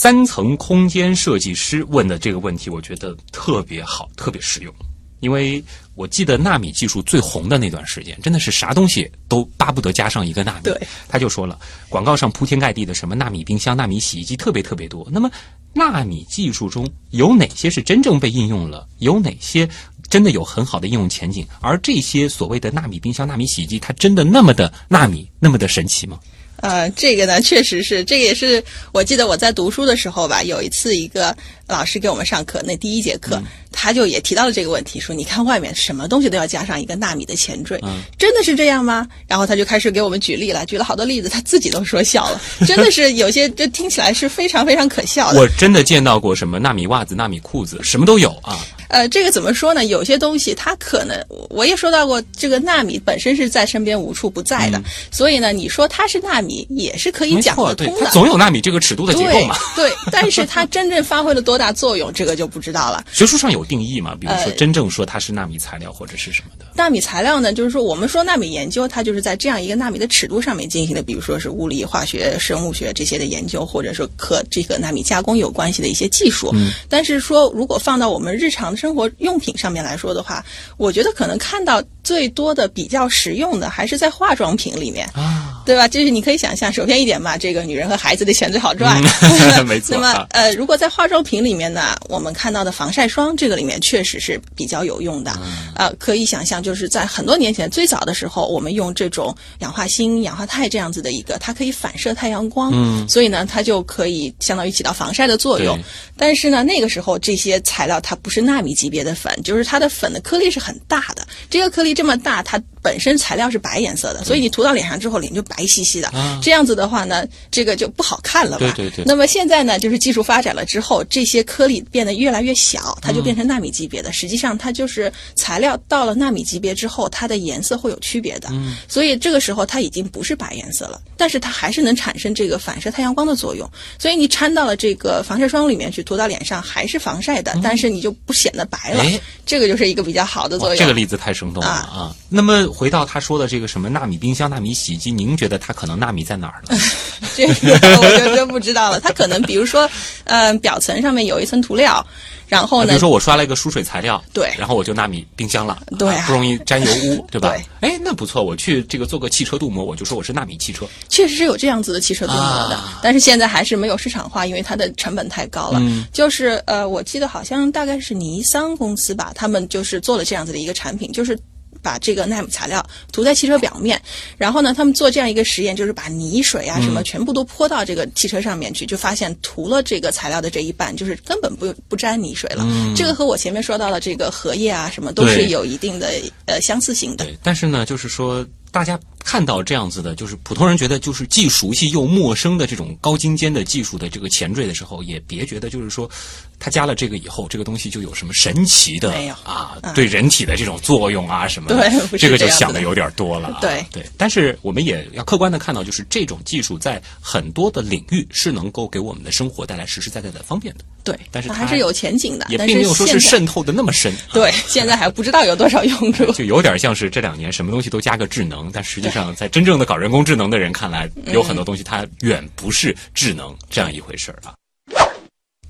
三层空间设计师问的这个问题，我觉得特别好，特别实用。因为我记得纳米技术最红的那段时间，真的是啥东西都巴不得加上一个纳米。对，他就说了，广告上铺天盖地的什么纳米冰箱、纳米洗衣机特别特别多。那么，纳米技术中有哪些是真正被应用了？有哪些真的有很好的应用前景？而这些所谓的纳米冰箱、纳米洗衣机，它真的那么的纳米，那么的神奇吗？呃，这个呢，确实是，这个也是我记得我在读书的时候吧，有一次一个老师给我们上课，那第一节课、他就也提到了这个问题，说你看外面什么东西都要加上一个纳米的前缀，真的是这样吗？然后他就开始给我们举例了，举了好多例子，他自己都说笑了，[laughs] 真的是有些这听起来是非常非常可笑的。我真的见到过什么纳米袜子、纳米裤子，什么都有啊。呃，这个怎么说呢？有些东西它可能，我也说到过，这个纳米本身是在身边无处不在的，所以呢，你说它是纳米也是可以讲，对，得通的。它总有纳米这个尺度的结构嘛。对，对，但是它真正发挥了多大作用，这个就不知道了。学术上有定义吗？比如说，呃真正说它是纳米材料或者是什么的。纳米材料呢，就是说我们说纳米研究，它就是在这样一个纳米的尺度上面进行的，比如说是物理、化学、生物学这些的研究，或者说和这个纳米加工有关系的一些技术。嗯，但是说如果放到我们日常生活用品上面来说的话，我觉得可能看到最多的比较实用的还是在化妆品里面。啊，对吧？就是你可以想象，首先一点嘛，这个女人和孩子的钱最好赚。嗯 [laughs] 没错那么啊呃，如果在化妆品里面呢，我们看到的防晒霜这个里面确实是比较有用的。嗯呃，可以想象，就是在很多年前最早的时候，我们用这种氧化锌、氧化钛这样子的一个，它可以反射太阳光，嗯所以呢，它就可以相当于起到防晒的作用。但是呢，那个时候这些材料它不是纳米级别的粉，就是它的粉的颗粒是很大的。这个颗粒这么大，它本身材料是白颜色的，所以你涂到脸上之后，脸就白兮兮的。啊这样子的话呢，这个就不好看了吧？对对对那么现在呢，就是技术发展了之后，这些颗粒变得越来越小，它就变成纳米级别的。实际上，它就是材料到了纳米级别之后，它的颜色会有区别的。嗯所以这个时候它已经不是白颜色了，但是它还是能产生这个反射太阳光的作用。所以你掺到了这个防晒霜里面去，涂到脸上还是防晒的，但是你就不显得白了。这个就是一个比较好的作，用。这个例子太生动了啊！那么回到他说的这个什么纳米冰箱、纳米洗衣机，您觉得它可能纳米在哪儿呢？[laughs] 这个我就真不知道了。它可能比如说，嗯、表层上面有一层涂料，然后呢啊比如，说我刷了一个疏水材料，对然后我就纳米冰箱了，对啊不容易沾油污，对吧？对哎，那不错，我去这个做个汽车镀膜，我就说我是纳米汽车。确实是有这样子的汽车镀膜的，啊但是现在还是没有市场化，因为它的成本太高了。嗯就是呃，我记得好像大概是尼桑公司吧，他们就是做了这样子的一个产品，就是。把这个纳米材料涂在汽车表面，然后呢，他们做这样一个实验，就是把泥水啊什么全部都泼到这个汽车上面去，就发现涂了这个材料的这一半，就是根本不不沾泥水了。这个和我前面说到的这个荷叶啊什么都是有一定的呃相似性的。对，但是呢，就是说大家看到这样子的，就是普通人觉得就是既熟悉又陌生的这种高精尖的技术的这个前缀的时候，也别觉得就是说，它加了这个以后，这个东西就有什么神奇的啊，嗯对人体的这种作用啊 [laughs] 什么的，对这个就想的有点多了啊。[laughs] 对对，但是我们也要客观的看到，就是这种技术在很多的领域是能够给我们的生活带来实实在在的方便的，对，但是它它还是有前景的，也并没有说是渗透的那么深。啊 [laughs] 对，现在还不知道有多少用处。就有点像是这两年什么东西都加个智能，但实际上在真正的搞人工智能的人看来，有很多东西它远不是智能这样一回事儿啊。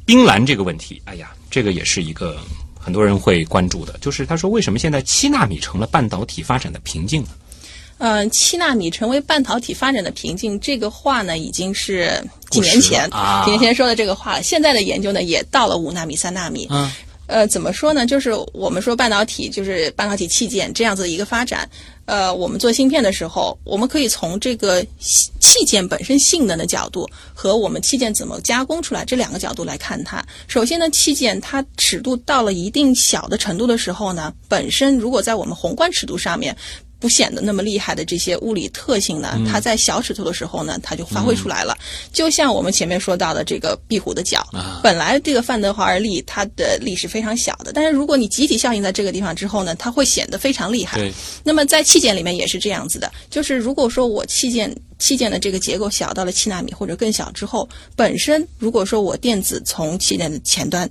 冰蓝这个问题，哎呀，这个也是一个很多人会关注的，就是他说为什么现在七纳米成了半导体发展的瓶颈呢？嗯，七纳米成为半导体发展的瓶颈，这个话呢，已经是几年前啊几年前说的这个话了。现在的研究呢，也到了五纳米、三纳米。嗯，呃，怎么说呢？就是我们说半导体，就是半导体器件这样子的一个发展。呃，我们做芯片的时候，我们可以从这个器件本身性能的角度和我们器件怎么加工出来这两个角度来看它。首先呢，器件它尺度到了一定小的程度的时候呢，本身如果在我们宏观尺度上面。不显得那么厉害的这些物理特性呢，它在小尺度的时候呢，它就发挥出来了。就像我们前面说到的这个壁虎的脚，啊本来这个范德华尔力它的力是非常小的，但是如果你集体效应在这个地方之后呢，它会显得非常厉害。那么在器件里面也是这样子的，就是如果说我器件器件的这个结构小到了七纳米或者更小之后，本身如果说我电子从器件的前端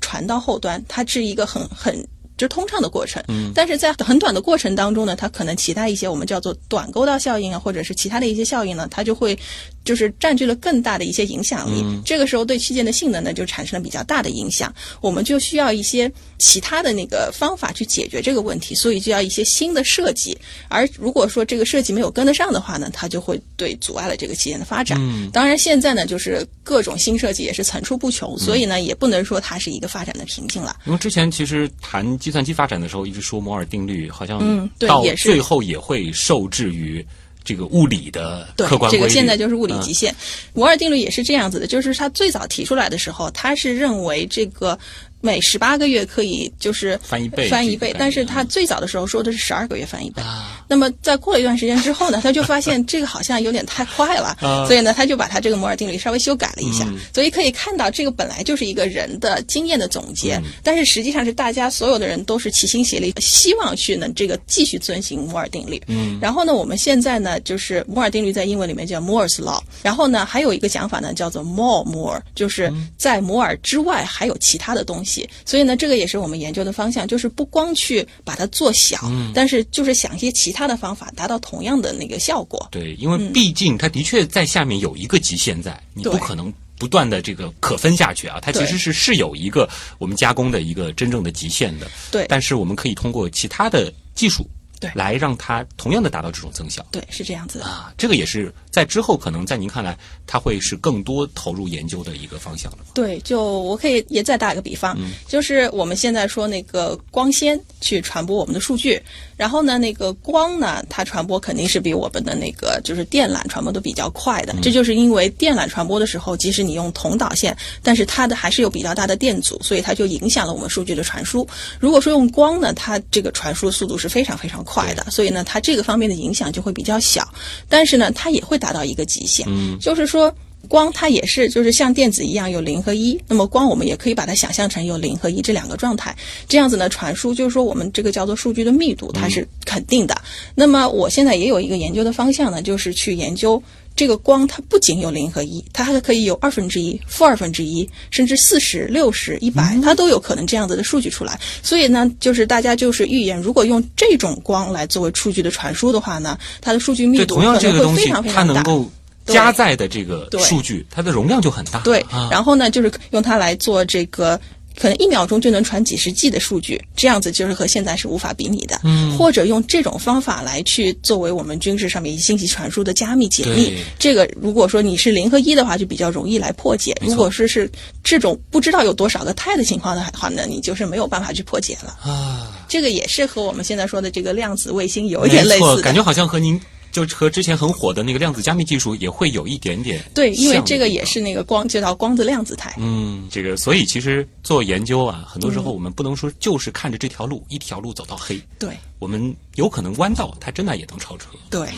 传到后端，它是一个很很。就是通畅的过程，嗯，但是在很短的过程当中呢，它可能其他一些我们叫做短沟道效应啊，或者是其他的一些效应呢，它就会就是占据了更大的一些影响力。这个时候对器件的性能呢就产生了比较大的影响，我们就需要一些其他的那个方法去解决这个问题，所以就要一些新的设计。而如果说这个设计没有跟得上的话呢，它就会对阻碍了这个器件的发展。当然现在呢，就是各种新设计也是层出不穷，所以呢也不能说它是一个发展的瓶颈了。因为之前其实谈计算机发展的时候，一直说摩尔定律，好像嗯对到也是最后也会受制于这个物理的对客观，规律。这个现在就是物理嗯极限。摩尔定律也是这样子的，就是他最早提出来的时候，他是认为这个每十八个月可以就是翻一倍翻一倍但是他最早的时候说的是十二个月翻一倍。啊那么在过了一段时间之后呢，他就发现 [laughs] 这个好像有点太快了，啊所以呢，他就把他这个摩尔定律稍微修改了一下。嗯所以可以看到，这个本来就是一个人的经验的总结，嗯但是实际上是大家所有的人都是齐心协力，希望去能这个继续遵循摩尔定律。嗯然后呢，我们现在呢，就是摩尔定律在英文里面叫 Moore's law，然后呢，还有一个讲法呢叫做 more more，就是在摩尔之外还有其他的东西。所以呢，这个也是我们研究的方向，就是不光去把它做小，但是就是想一些其他的方法，达到同样的那个效果。对，因为毕竟它的确在下面有一个极限在，你不可能不断的这个可分下去啊，它其实是是有一个我们加工的一个真正的极限的。对但是我们可以通过其他的技术，对来让它同样的达到这种增效。对，是这样子的。啊，这个也是在之后可能在您看来，它会是更多投入研究的一个方向了。对，就我可以也再打一个比方，嗯就是我们现在说那个光纤去传播我们的数据，然后呢，那个光呢，它传播肯定是比我们的那个就是电缆传播的比较快嗯的。这就是因为电缆传播的时候，即使你用同导线，但是它的还是有比较大的电阻，所以它就影响了我们数据的传输。如果说用光呢，它这个传输速度是非常非常快的，所以呢，它这个方面的影响就会比较小。但是呢，它也会达到一个极限，嗯就是说。光它也是，就是像电子一样有零和一。那么光我们也可以把它想象成有零和一这两个状态，这样子呢传输，就是说我们这个叫做数据的密度，它是肯定的。那么我现在也有一个研究的方向呢，就是去研究这个光，它不仅有零和一，它还可以有二分之一、负二分之一，甚至四十、六十、一百，它都有可能这样子的数据出来。所以呢，就是大家就是预言，如果用这种光来作为数据的传输的话呢，它的数据密，度同样可能会非这个东西常非常大。它能够加载的这个数据，它的容量就很大。对，啊、然后呢，就是用它来做这个。可能一秒钟就能传几十 G 的数据，这样子就是和现在是无法比拟的。嗯，或者用这种方法来去作为我们军事上面信息传输的加密解密。这个如果说你是零和一的话，就比较容易来破解；如果说是这种不知道有多少个态的情况的话呢，你就是没有办法去破解了。啊，这个也是和我们现在说的这个量子卫星有一，点类似。感觉好像和您就和之前很火的那个量子加密技术也会有一点点对，因为这个也是那个光就叫光子量子态。嗯，这个所以其实做研究啊，很多时候嗯我们不能说就是看着这条路、一条路走到黑，对我们有可能弯道，它真的也能超车。对。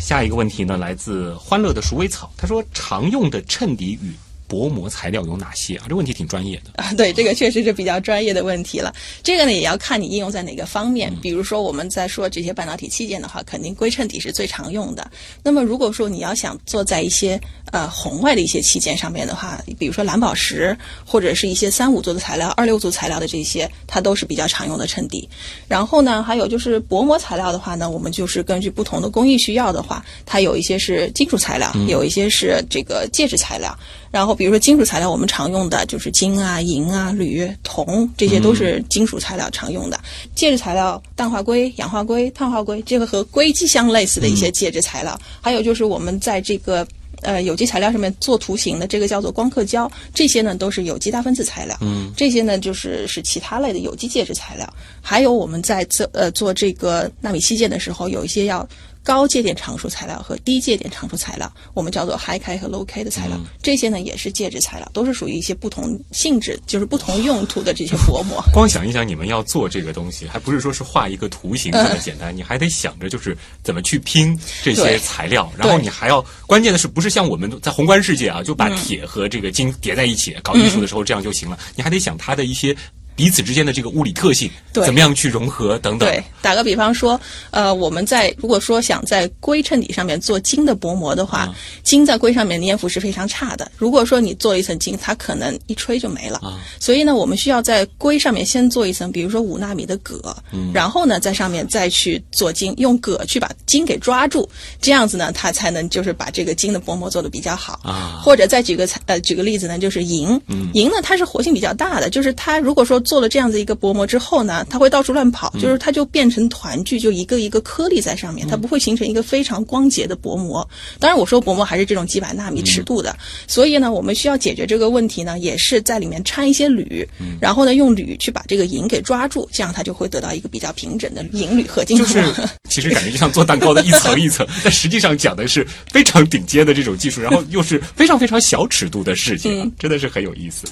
下一个问题呢，来自欢乐的鼠尾草，他说常用的衬底与薄膜材料有哪些啊？这问题挺专业的。啊，[laughs] 对，这个确实是比较专业的问题了。这个呢，也要看你应用在哪个方面。比如说，我们在说这些半导体器件的话，肯定硅衬底是最常用的。那么，如果说你要想做在一些呃红外的一些器件上面的话，比如说蓝宝石或者是一些三五族的材料、二六族材料的这些，它都是比较常用的衬底。然后呢，还有就是薄膜材料的话呢，我们就是根据不同的工艺需要的话，它有一些是金属材料，有一些是这个介质材料。然后比如说金属材料，我们常用的就是金啊、银啊、铝、铜，这些都是金属材料常用的。介质材料，氮化硅、氧化硅、碳化硅，这个和硅基相类似的一些介质材料。还有就是我们在这个呃有机材料上面做图形的，这个叫做光刻胶，这些呢都是有机大分子材料。嗯，这些呢就是是其他类的有机介质材料。还有我们在做呃做这个纳米器件的时候，有一些要高介点常数材料和低介点常数材料，我们叫做 high K 和 low K 的材料。这些呢也是介质材料，都是属于一些不同性质，就是不同用途的这些薄膜。[laughs] 光想一想，你们要做这个东西，还不是说是画一个图形这么简单，你还得想着就是怎么去拼这些材料，然后你还要关键的是不是像我们在宏观世界啊，就把铁和这个金叠在一起，搞艺术的时候这样就行了，你还得想它的一些。彼此之间的这个物理特性，对怎么样去融合等等。对，打个比方说，呃，我们在如果说想在硅衬底上面做金的薄膜的话，嗯金在硅上面粘附是非常差的。如果说你做一层金，它可能一吹就没了。啊所以呢，我们需要在硅上面先做一层，比如说五纳米的铬，嗯然后呢，在上面再去做金，用铬去把金给抓住，这样子呢，它才能就是把这个金的薄膜做的比较好。啊或者再举个材呃举个例子呢，就是银，银呢它是活性比较大的，就是它如果说做了这样子一个薄膜之后呢，它会到处乱跑，就是它就变成团聚，就一个一个颗粒在上面，它不会形成一个非常光洁的薄膜。当然我说薄膜还是这种几百纳米尺度的，所以呢，我们需要解决这个问题呢，也是在里面掺一些铝，然后呢用铝去把这个银给抓住，这样它就会得到一个比较平整的银铝合金就。是其实感觉就像做蛋糕的一层一层，但实际上讲的是非常顶尖的这种技术，然后又是非常非常小尺度的事情，嗯真的是很有意思。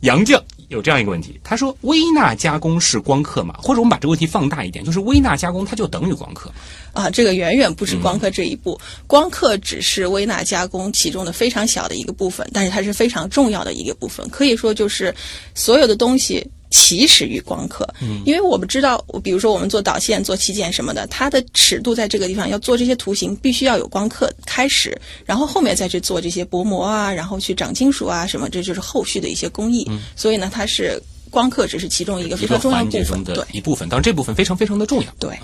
杨绛有这样一个问题，他说微纳加工是光刻吗？或者我们把这个问题放大一点，就是微纳加工它就等于光刻？啊，这个远远不止光刻这一步，光刻只是微纳加工其中的非常小的一个部分，但是它是非常重要的一个部分，可以说就是所有的东西起始于光刻。嗯，因为我们知道，比如说我们做导线、做器件什么的，它的尺度在这个地方要做这些图形，必须要有光刻开始，然后后面再去做这些薄膜啊，然后去长金属啊什么，这就是后续的一些工艺。嗯，所以呢，它是光刻只是其中一个非常重要的部分。的对一部分，当然这部分非常非常的重要。对。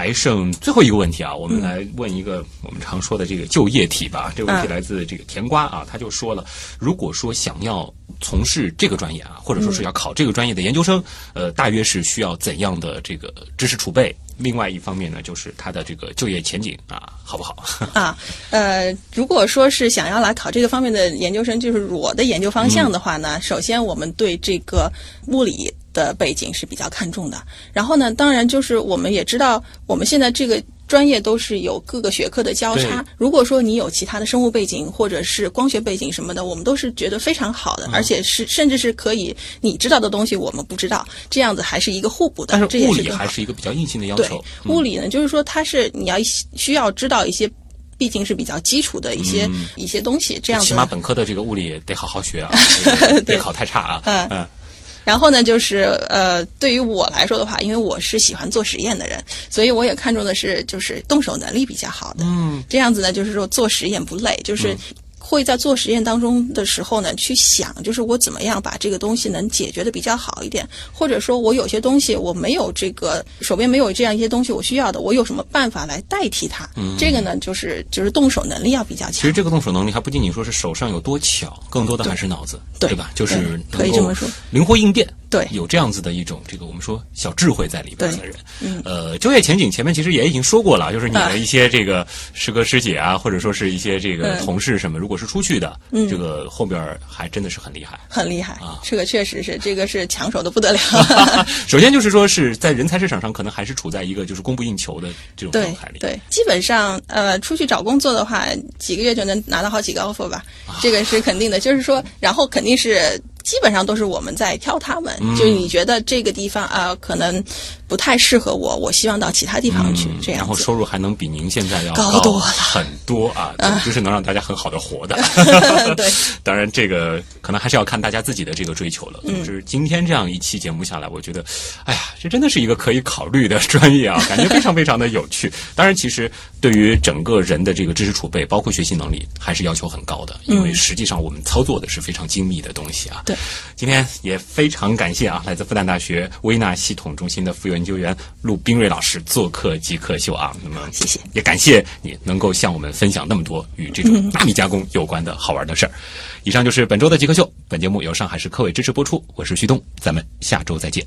还剩最后一个问题啊，我们来问一个我们常说的这个就业题吧。这个问题嗯来自这个甜瓜啊，他就说了，如果说想要从事这个专业啊，或者说是要考这个专业的研究生，呃，大约是需要怎样的这个知识储备？另外一方面呢，就是他的这个就业前景啊，好不好？[laughs] 啊，呃，如果说是想要来考这个方面的研究生，就是我的研究方向的话呢，首先我们对这个物理的背景是比较看重的。然后呢，当然就是我们也知道，我们现在这个专业都是有各个学科的交叉。如果说你有其他的生物背景或者是光学背景什么的，我们都是觉得非常好的，而且是甚至是可以你知道的东西我们不知道，这样子还是一个互补的。但是物理还是一个比较硬性的要对求。，物理呢，就是说它是你要需要知道一些，毕竟是比较基础的一些、一些东西，这样子起码本科的这个物理得好好学啊，这个别考太差啊。嗯嗯然后呢，就是呃，对于我来说的话，因为我是喜欢做实验的人，所以我也看重的是就是动手能力比较好的。嗯，这样子呢，就是说做实验不累，就是。会在做实验当中的时候呢，去想，就是我怎么样把这个东西能解决的比较好一点，或者说我有些东西我没有这个手边没有这样一些东西我需要的，我有什么办法来代替它？嗯、这个呢，就是就是动手能力要比较强。其实这个动手能力还不仅仅说是手上有多巧，更多的还是脑子，对吧？就是能可以这么说，灵活应变。对。有这样子的一种这个我们说小智慧在里边的人，嗯，呃，就业前景前面其实也已经说过了，就是你啊。的一些这个师哥师姐啊，或者说是一些这个嗯。同事什么，如果是出去的，这个后边还真的是很厉害。很厉害啊。这个确实是，这个是抢手的不得了。[laughs] 首先就是说是在人才市场上，可能还是处在一个就是供不应求的这种状态里。对，基本上呃，出去找工作的话，几个月就能拿到好几个 offer 吧，这个是肯定的。就是说，然后肯定是基本上都是我们在挑他们，嗯。就你觉得这个地方啊、可能不太适合我，我希望到其他地方去，这样然后。收入还能比您现在要高多了很多啊，就是能让大家很好的活的。[laughs] [laughs] 对，当然这个可能还是要看大家自己的这个追求了。总之，今天这样一期节目下来，我觉得，哎呀，这真的是一个可以考虑的专业啊，[laughs] 感觉非常非常的有趣。当然，其实对于整个人的这个知识储备，包括学习能力，还是要求很高的，因为实际上我们操作的是非常精密的东西啊。对，今天也非常感谢啊，来自复旦大学微纳系统中心的副研究员陆冰瑞老师做客极客秀啊。那么，谢谢，也感谢你能够向我们分享那么多与这种纳米加工有关的好玩的事儿。以上就是本周的极客秀，本节目由上海市科委支持播出，我是旭东，咱们下周再见。